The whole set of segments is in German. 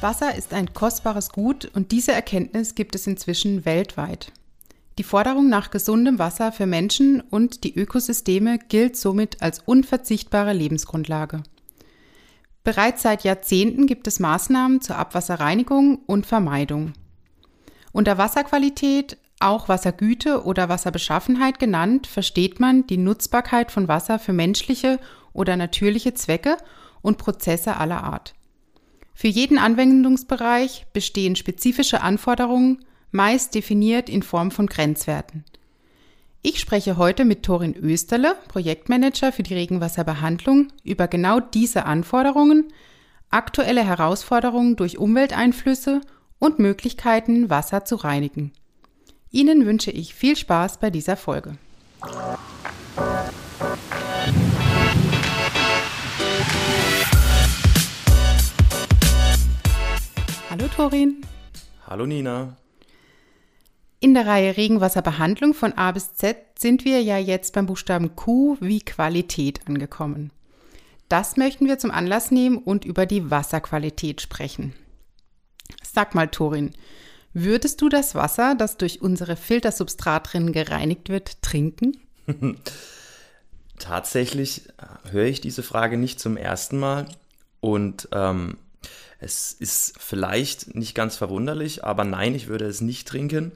Wasser ist ein kostbares Gut und diese Erkenntnis gibt es inzwischen weltweit. Die Forderung nach gesundem Wasser für Menschen und die Ökosysteme gilt somit als unverzichtbare Lebensgrundlage. Bereits seit Jahrzehnten gibt es Maßnahmen zur Abwasserreinigung und Vermeidung. Unter Wasserqualität, auch Wassergüte oder Wasserbeschaffenheit genannt, versteht man die Nutzbarkeit von Wasser für menschliche oder natürliche Zwecke und Prozesse aller Art. Für jeden Anwendungsbereich bestehen spezifische Anforderungen, meist definiert in Form von Grenzwerten. Ich spreche heute mit Torin Österle, Projektmanager für die Regenwasserbehandlung, über genau diese Anforderungen, aktuelle Herausforderungen durch Umwelteinflüsse und Möglichkeiten, Wasser zu reinigen. Ihnen wünsche ich viel Spaß bei dieser Folge. Hallo Torin. Hallo Nina. In der Reihe Regenwasserbehandlung von A bis Z sind wir ja jetzt beim Buchstaben Q wie Qualität angekommen. Das möchten wir zum Anlass nehmen und über die Wasserqualität sprechen. Sag mal, Torin, würdest du das Wasser, das durch unsere Filtersubstratrinnen gereinigt wird, trinken? Tatsächlich äh, höre ich diese Frage nicht zum ersten Mal und ähm, es ist vielleicht nicht ganz verwunderlich, aber nein, ich würde es nicht trinken.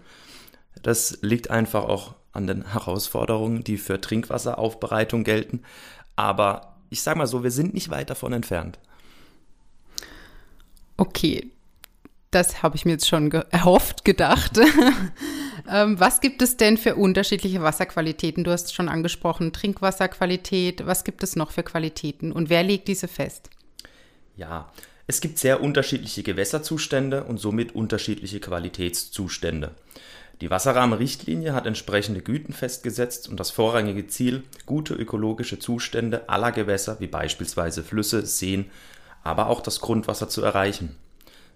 Das liegt einfach auch an den Herausforderungen, die für Trinkwasseraufbereitung gelten. Aber ich sage mal so, wir sind nicht weit davon entfernt. Okay, das habe ich mir jetzt schon ge erhofft, gedacht. ähm, was gibt es denn für unterschiedliche Wasserqualitäten? Du hast schon angesprochen, Trinkwasserqualität. Was gibt es noch für Qualitäten und wer legt diese fest? Ja, es gibt sehr unterschiedliche Gewässerzustände und somit unterschiedliche Qualitätszustände. Die Wasserrahmenrichtlinie hat entsprechende Güten festgesetzt und das vorrangige Ziel, gute ökologische Zustände aller Gewässer wie beispielsweise Flüsse, Seen, aber auch das Grundwasser zu erreichen.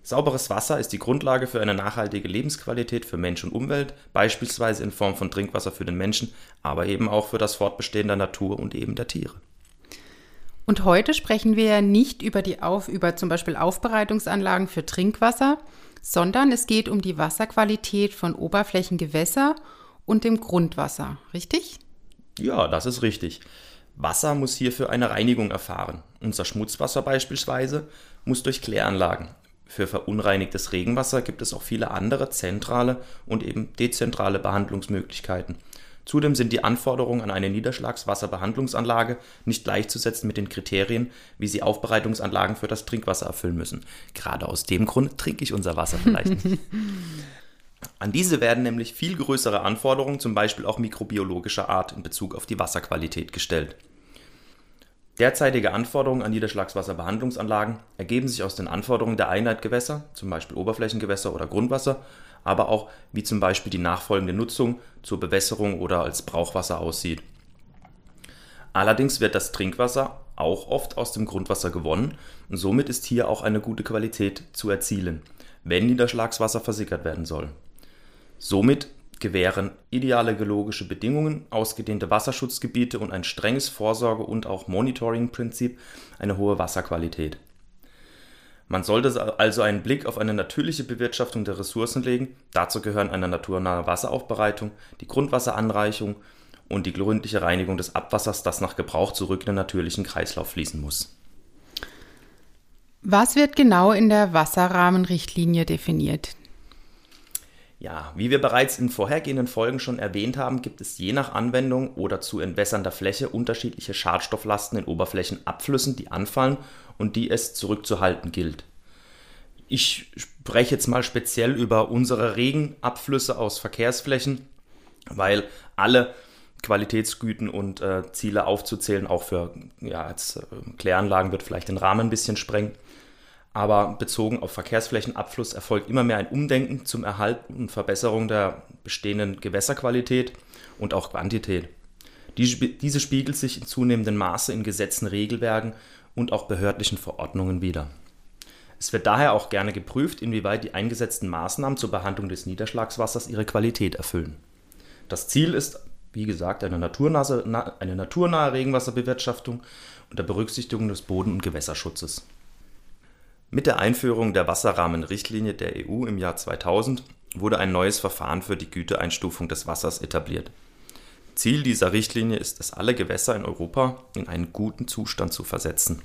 Sauberes Wasser ist die Grundlage für eine nachhaltige Lebensqualität für Mensch und Umwelt, beispielsweise in Form von Trinkwasser für den Menschen, aber eben auch für das Fortbestehen der Natur und eben der Tiere. Und heute sprechen wir ja nicht über die Auf, über zum Beispiel Aufbereitungsanlagen für Trinkwasser, sondern es geht um die Wasserqualität von Oberflächengewässer und dem Grundwasser, richtig? Ja, das ist richtig. Wasser muss hierfür eine Reinigung erfahren. Unser Schmutzwasser beispielsweise muss durch Kläranlagen. Für verunreinigtes Regenwasser gibt es auch viele andere zentrale und eben dezentrale Behandlungsmöglichkeiten. Zudem sind die Anforderungen an eine Niederschlagswasserbehandlungsanlage nicht gleichzusetzen mit den Kriterien, wie sie Aufbereitungsanlagen für das Trinkwasser erfüllen müssen. Gerade aus dem Grund trinke ich unser Wasser vielleicht nicht. An diese werden nämlich viel größere Anforderungen, zum Beispiel auch mikrobiologischer Art, in Bezug auf die Wasserqualität gestellt. Derzeitige Anforderungen an Niederschlagswasserbehandlungsanlagen ergeben sich aus den Anforderungen der Einheitgewässer, zum Beispiel Oberflächengewässer oder Grundwasser, aber auch wie zum Beispiel die nachfolgende Nutzung zur Bewässerung oder als Brauchwasser aussieht. Allerdings wird das Trinkwasser auch oft aus dem Grundwasser gewonnen und somit ist hier auch eine gute Qualität zu erzielen, wenn Niederschlagswasser versickert werden soll. Somit gewähren ideale geologische Bedingungen, ausgedehnte Wasserschutzgebiete und ein strenges Vorsorge- und auch Monitoring-Prinzip eine hohe Wasserqualität. Man sollte also einen Blick auf eine natürliche Bewirtschaftung der Ressourcen legen. Dazu gehören eine naturnahe Wasseraufbereitung, die Grundwasseranreichung und die gründliche Reinigung des Abwassers, das nach Gebrauch zurück in den natürlichen Kreislauf fließen muss. Was wird genau in der Wasserrahmenrichtlinie definiert? Ja, wie wir bereits in vorhergehenden Folgen schon erwähnt haben, gibt es je nach Anwendung oder zu entwässernder Fläche unterschiedliche Schadstofflasten in Oberflächenabflüssen, die anfallen und die es zurückzuhalten gilt. Ich spreche jetzt mal speziell über unsere Regenabflüsse aus Verkehrsflächen, weil alle Qualitätsgüten und äh, Ziele aufzuzählen, auch für ja, als, äh, Kläranlagen wird vielleicht den Rahmen ein bisschen sprengen aber bezogen auf Verkehrsflächenabfluss erfolgt immer mehr ein Umdenken zum Erhalt und Verbesserung der bestehenden Gewässerqualität und auch Quantität. Diese spiegelt sich in zunehmendem Maße in Gesetzen, Regelwerken und auch behördlichen Verordnungen wider. Es wird daher auch gerne geprüft, inwieweit die eingesetzten Maßnahmen zur Behandlung des Niederschlagswassers ihre Qualität erfüllen. Das Ziel ist wie gesagt, eine, eine naturnahe Regenwasserbewirtschaftung unter Berücksichtigung des Boden- und Gewässerschutzes. Mit der Einführung der Wasserrahmenrichtlinie der EU im Jahr 2000 wurde ein neues Verfahren für die Güteeinstufung des Wassers etabliert. Ziel dieser Richtlinie ist es, alle Gewässer in Europa in einen guten Zustand zu versetzen.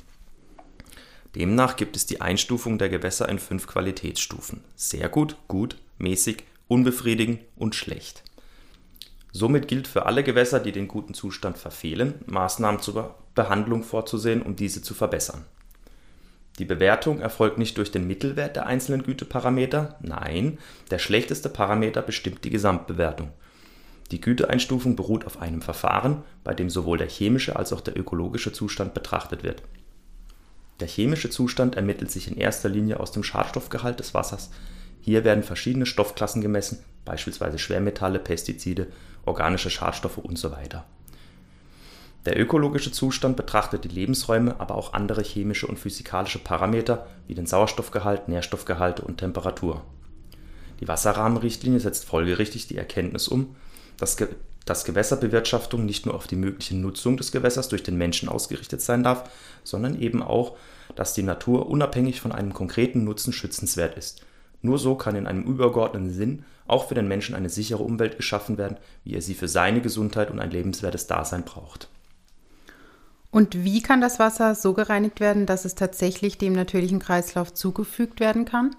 Demnach gibt es die Einstufung der Gewässer in fünf Qualitätsstufen. Sehr gut, gut, mäßig, unbefriedigend und schlecht. Somit gilt für alle Gewässer, die den guten Zustand verfehlen, Maßnahmen zur Behandlung vorzusehen, um diese zu verbessern. Die Bewertung erfolgt nicht durch den Mittelwert der einzelnen Güteparameter, nein, der schlechteste Parameter bestimmt die Gesamtbewertung. Die Güteeinstufung beruht auf einem Verfahren, bei dem sowohl der chemische als auch der ökologische Zustand betrachtet wird. Der chemische Zustand ermittelt sich in erster Linie aus dem Schadstoffgehalt des Wassers. Hier werden verschiedene Stoffklassen gemessen, beispielsweise Schwermetalle, Pestizide, organische Schadstoffe usw. Der ökologische Zustand betrachtet die Lebensräume, aber auch andere chemische und physikalische Parameter wie den Sauerstoffgehalt, Nährstoffgehalte und Temperatur. Die Wasserrahmenrichtlinie setzt folgerichtig die Erkenntnis um, dass, Ge dass Gewässerbewirtschaftung nicht nur auf die mögliche Nutzung des Gewässers durch den Menschen ausgerichtet sein darf, sondern eben auch, dass die Natur unabhängig von einem konkreten Nutzen schützenswert ist. Nur so kann in einem übergeordneten Sinn auch für den Menschen eine sichere Umwelt geschaffen werden, wie er sie für seine Gesundheit und ein lebenswertes Dasein braucht. Und wie kann das Wasser so gereinigt werden, dass es tatsächlich dem natürlichen Kreislauf zugefügt werden kann?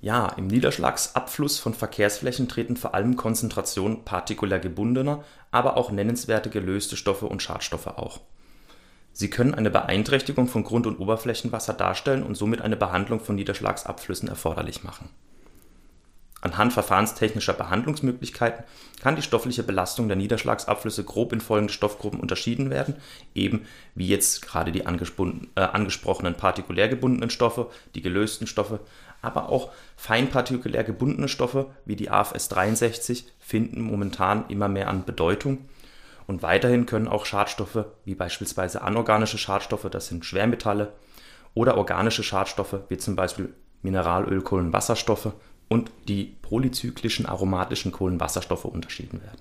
Ja, im Niederschlagsabfluss von Verkehrsflächen treten vor allem Konzentrationen partikulär gebundener, aber auch nennenswerte gelöste Stoffe und Schadstoffe auf. Sie können eine Beeinträchtigung von Grund- und Oberflächenwasser darstellen und somit eine Behandlung von Niederschlagsabflüssen erforderlich machen. Anhand verfahrenstechnischer Behandlungsmöglichkeiten kann die stoffliche Belastung der Niederschlagsabflüsse grob in folgende Stoffgruppen unterschieden werden, eben wie jetzt gerade die äh, angesprochenen partikulär gebundenen Stoffe, die gelösten Stoffe, aber auch feinpartikulär gebundene Stoffe wie die AFS 63 finden momentan immer mehr an Bedeutung. Und weiterhin können auch Schadstoffe wie beispielsweise anorganische Schadstoffe, das sind Schwermetalle, oder organische Schadstoffe wie zum Beispiel Mineralöl, Kohlenwasserstoffe und die polyzyklischen aromatischen Kohlenwasserstoffe unterschieden werden.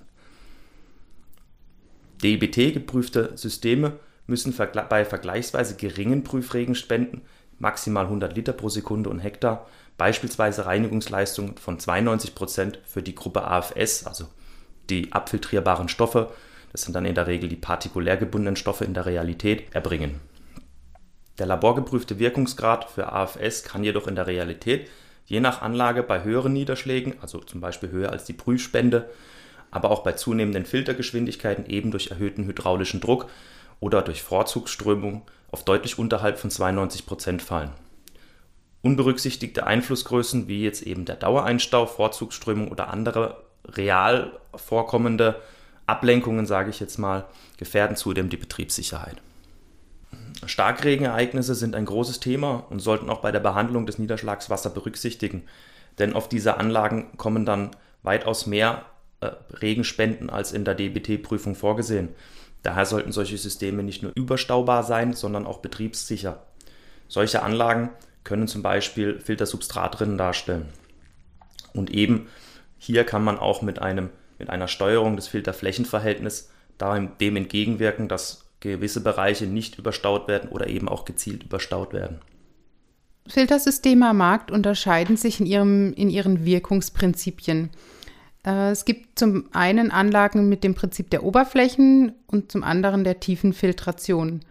DEBT-geprüfte Systeme müssen bei vergleichsweise geringen Prüfregenspenden maximal 100 Liter pro Sekunde und Hektar, beispielsweise Reinigungsleistungen von 92 Prozent für die Gruppe AFS, also die abfiltrierbaren Stoffe, das sind dann in der Regel die partikulär gebundenen Stoffe in der Realität, erbringen. Der laborgeprüfte Wirkungsgrad für AFS kann jedoch in der Realität je nach Anlage bei höheren Niederschlägen, also zum Beispiel höher als die Prüfspende, aber auch bei zunehmenden Filtergeschwindigkeiten eben durch erhöhten hydraulischen Druck oder durch Vorzugsströmung auf deutlich unterhalb von 92 Prozent fallen. Unberücksichtigte Einflussgrößen wie jetzt eben der Dauereinstau, Vorzugsströmung oder andere real vorkommende Ablenkungen, sage ich jetzt mal, gefährden zudem die Betriebssicherheit. Starkregenereignisse sind ein großes Thema und sollten auch bei der Behandlung des Niederschlagswasser berücksichtigen, denn auf diese Anlagen kommen dann weitaus mehr äh, Regenspenden als in der DBT-Prüfung vorgesehen. Daher sollten solche Systeme nicht nur überstaubar sein, sondern auch betriebssicher. Solche Anlagen können zum Beispiel Filtersubstratrinnen darstellen. Und eben hier kann man auch mit, einem, mit einer Steuerung des Filterflächenverhältnisses dem entgegenwirken, dass gewisse Bereiche nicht überstaut werden oder eben auch gezielt überstaut werden. Filtersysteme am Markt unterscheiden sich in, ihrem, in ihren Wirkungsprinzipien. Äh, es gibt zum einen Anlagen mit dem Prinzip der Oberflächen und zum anderen der tiefen Filtration.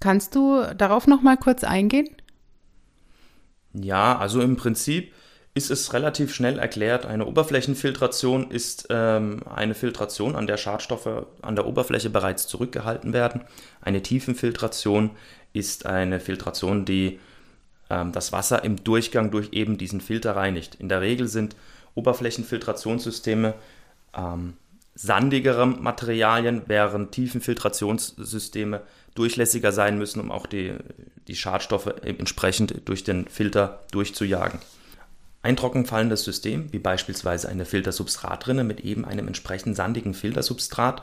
Kannst du darauf noch mal kurz eingehen? Ja, also im Prinzip ist es relativ schnell erklärt. Eine Oberflächenfiltration ist ähm, eine Filtration, an der Schadstoffe an der Oberfläche bereits zurückgehalten werden. Eine Tiefenfiltration ist eine Filtration, die ähm, das Wasser im Durchgang durch eben diesen Filter reinigt. In der Regel sind Oberflächenfiltrationssysteme ähm, sandigere Materialien, während Tiefenfiltrationssysteme durchlässiger sein müssen, um auch die, die Schadstoffe entsprechend durch den Filter durchzujagen. Ein trockenfallendes System, wie beispielsweise eine Filtersubstratrinne mit eben einem entsprechend sandigen Filtersubstrat,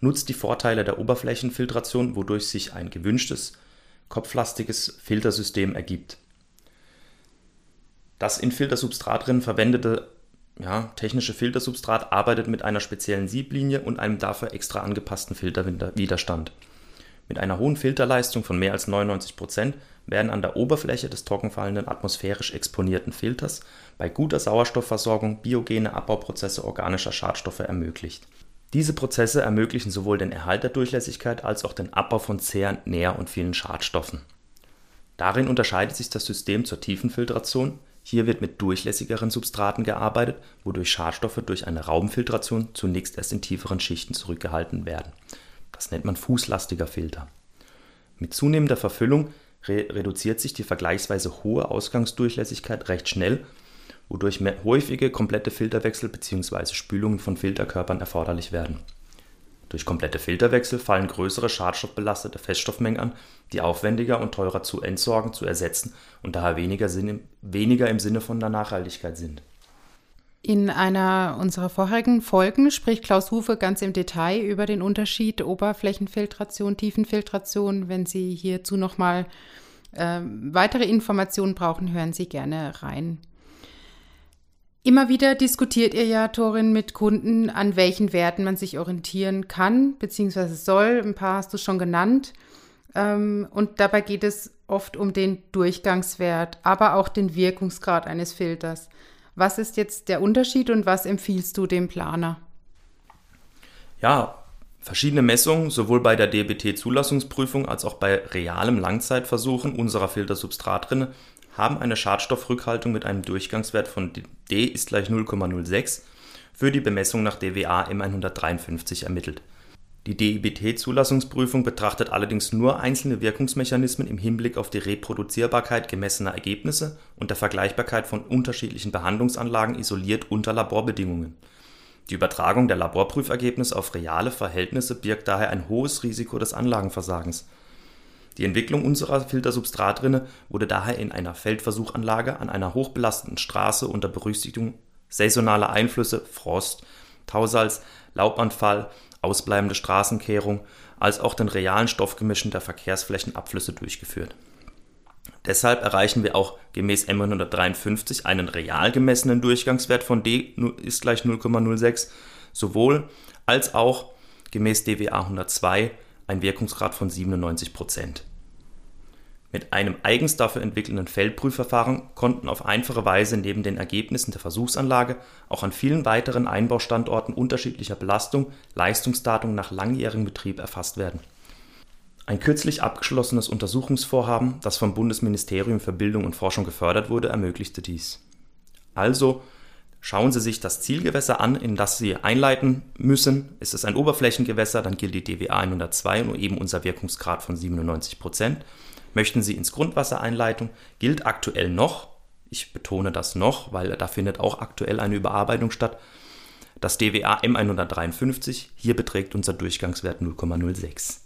nutzt die Vorteile der Oberflächenfiltration, wodurch sich ein gewünschtes, kopflastiges Filtersystem ergibt. Das in Filtersubstratrinnen verwendete ja, technische Filtersubstrat arbeitet mit einer speziellen Sieblinie und einem dafür extra angepassten Filterwiderstand. Mit einer hohen Filterleistung von mehr als 99 Prozent werden an der Oberfläche des trockenfallenden atmosphärisch exponierten Filters bei guter Sauerstoffversorgung biogene Abbauprozesse organischer Schadstoffe ermöglicht. Diese Prozesse ermöglichen sowohl den Erhalt der Durchlässigkeit als auch den Abbau von Zehr, Nähr und vielen Schadstoffen. Darin unterscheidet sich das System zur Tiefenfiltration. Hier wird mit durchlässigeren Substraten gearbeitet, wodurch Schadstoffe durch eine Raumfiltration zunächst erst in tieferen Schichten zurückgehalten werden. Das nennt man fußlastiger Filter. Mit zunehmender Verfüllung re reduziert sich die vergleichsweise hohe Ausgangsdurchlässigkeit recht schnell wodurch häufige komplette Filterwechsel bzw. Spülungen von Filterkörpern erforderlich werden. Durch komplette Filterwechsel fallen größere schadstoffbelastete Feststoffmengen an, die aufwendiger und teurer zu entsorgen, zu ersetzen und daher weniger, Sinn, weniger im Sinne von der Nachhaltigkeit sind. In einer unserer vorherigen Folgen spricht Klaus Hufe ganz im Detail über den Unterschied Oberflächenfiltration, Tiefenfiltration. Wenn Sie hierzu nochmal äh, weitere Informationen brauchen, hören Sie gerne rein. Immer wieder diskutiert ihr ja, Torin, mit Kunden, an welchen Werten man sich orientieren kann bzw. soll. Ein paar hast du schon genannt. Ähm, und dabei geht es oft um den Durchgangswert, aber auch den Wirkungsgrad eines Filters. Was ist jetzt der Unterschied und was empfiehlst du dem Planer? Ja, verschiedene Messungen, sowohl bei der DBT-Zulassungsprüfung als auch bei realem Langzeitversuchen unserer Filtersubstratrinne haben eine Schadstoffrückhaltung mit einem Durchgangswert von D ist gleich 0,06 für die Bemessung nach DWA M153 ermittelt. Die DIBT-Zulassungsprüfung betrachtet allerdings nur einzelne Wirkungsmechanismen im Hinblick auf die Reproduzierbarkeit gemessener Ergebnisse und der Vergleichbarkeit von unterschiedlichen Behandlungsanlagen isoliert unter Laborbedingungen. Die Übertragung der Laborprüfergebnisse auf reale Verhältnisse birgt daher ein hohes Risiko des Anlagenversagens die Entwicklung unserer Filtersubstratrinne wurde daher in einer Feldversuchanlage an einer hochbelasteten Straße unter Berücksichtigung saisonaler Einflüsse (Frost, Tausalz, Laubanfall, ausbleibende Straßenkehrung) als auch den realen Stoffgemischen der Verkehrsflächenabflüsse durchgeführt. Deshalb erreichen wir auch gemäß M 153 einen real gemessenen Durchgangswert von D ist gleich 0,06 sowohl als auch gemäß DWA 102 ein Wirkungsgrad von 97 Prozent. Mit einem eigens dafür entwickelten Feldprüfverfahren konnten auf einfache Weise neben den Ergebnissen der Versuchsanlage auch an vielen weiteren Einbaustandorten unterschiedlicher Belastung Leistungsdaten nach langjährigem Betrieb erfasst werden. Ein kürzlich abgeschlossenes Untersuchungsvorhaben, das vom Bundesministerium für Bildung und Forschung gefördert wurde, ermöglichte dies. Also Schauen Sie sich das Zielgewässer an, in das Sie einleiten müssen. Ist es ein Oberflächengewässer, dann gilt die DWA 102 und eben unser Wirkungsgrad von 97 Prozent. Möchten Sie ins Grundwasser einleiten, gilt aktuell noch, ich betone das noch, weil da findet auch aktuell eine Überarbeitung statt, das DWA M153, hier beträgt unser Durchgangswert 0,06.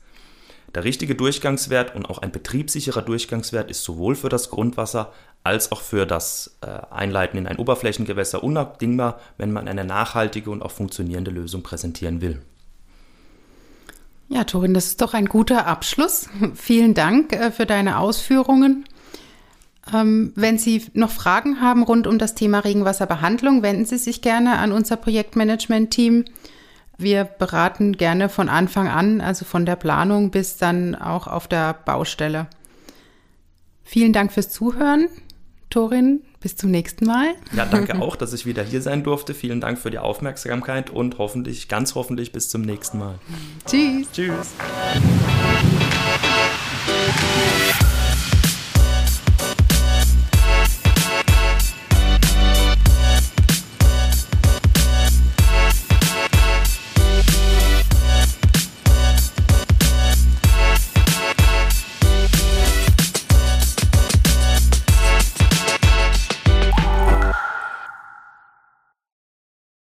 Der richtige Durchgangswert und auch ein betriebssicherer Durchgangswert ist sowohl für das Grundwasser als auch für das äh, Einleiten in ein Oberflächengewässer unabdingbar, wenn man eine nachhaltige und auch funktionierende Lösung präsentieren will. Ja, Torin, das ist doch ein guter Abschluss. Vielen Dank äh, für deine Ausführungen. Ähm, wenn Sie noch Fragen haben rund um das Thema Regenwasserbehandlung, wenden Sie sich gerne an unser Projektmanagement-Team. Wir beraten gerne von Anfang an, also von der Planung bis dann auch auf der Baustelle. Vielen Dank fürs Zuhören. Torin, bis zum nächsten Mal. Ja, danke auch, dass ich wieder hier sein durfte. Vielen Dank für die Aufmerksamkeit und hoffentlich, ganz hoffentlich bis zum nächsten Mal. Tschüss. Tschüss.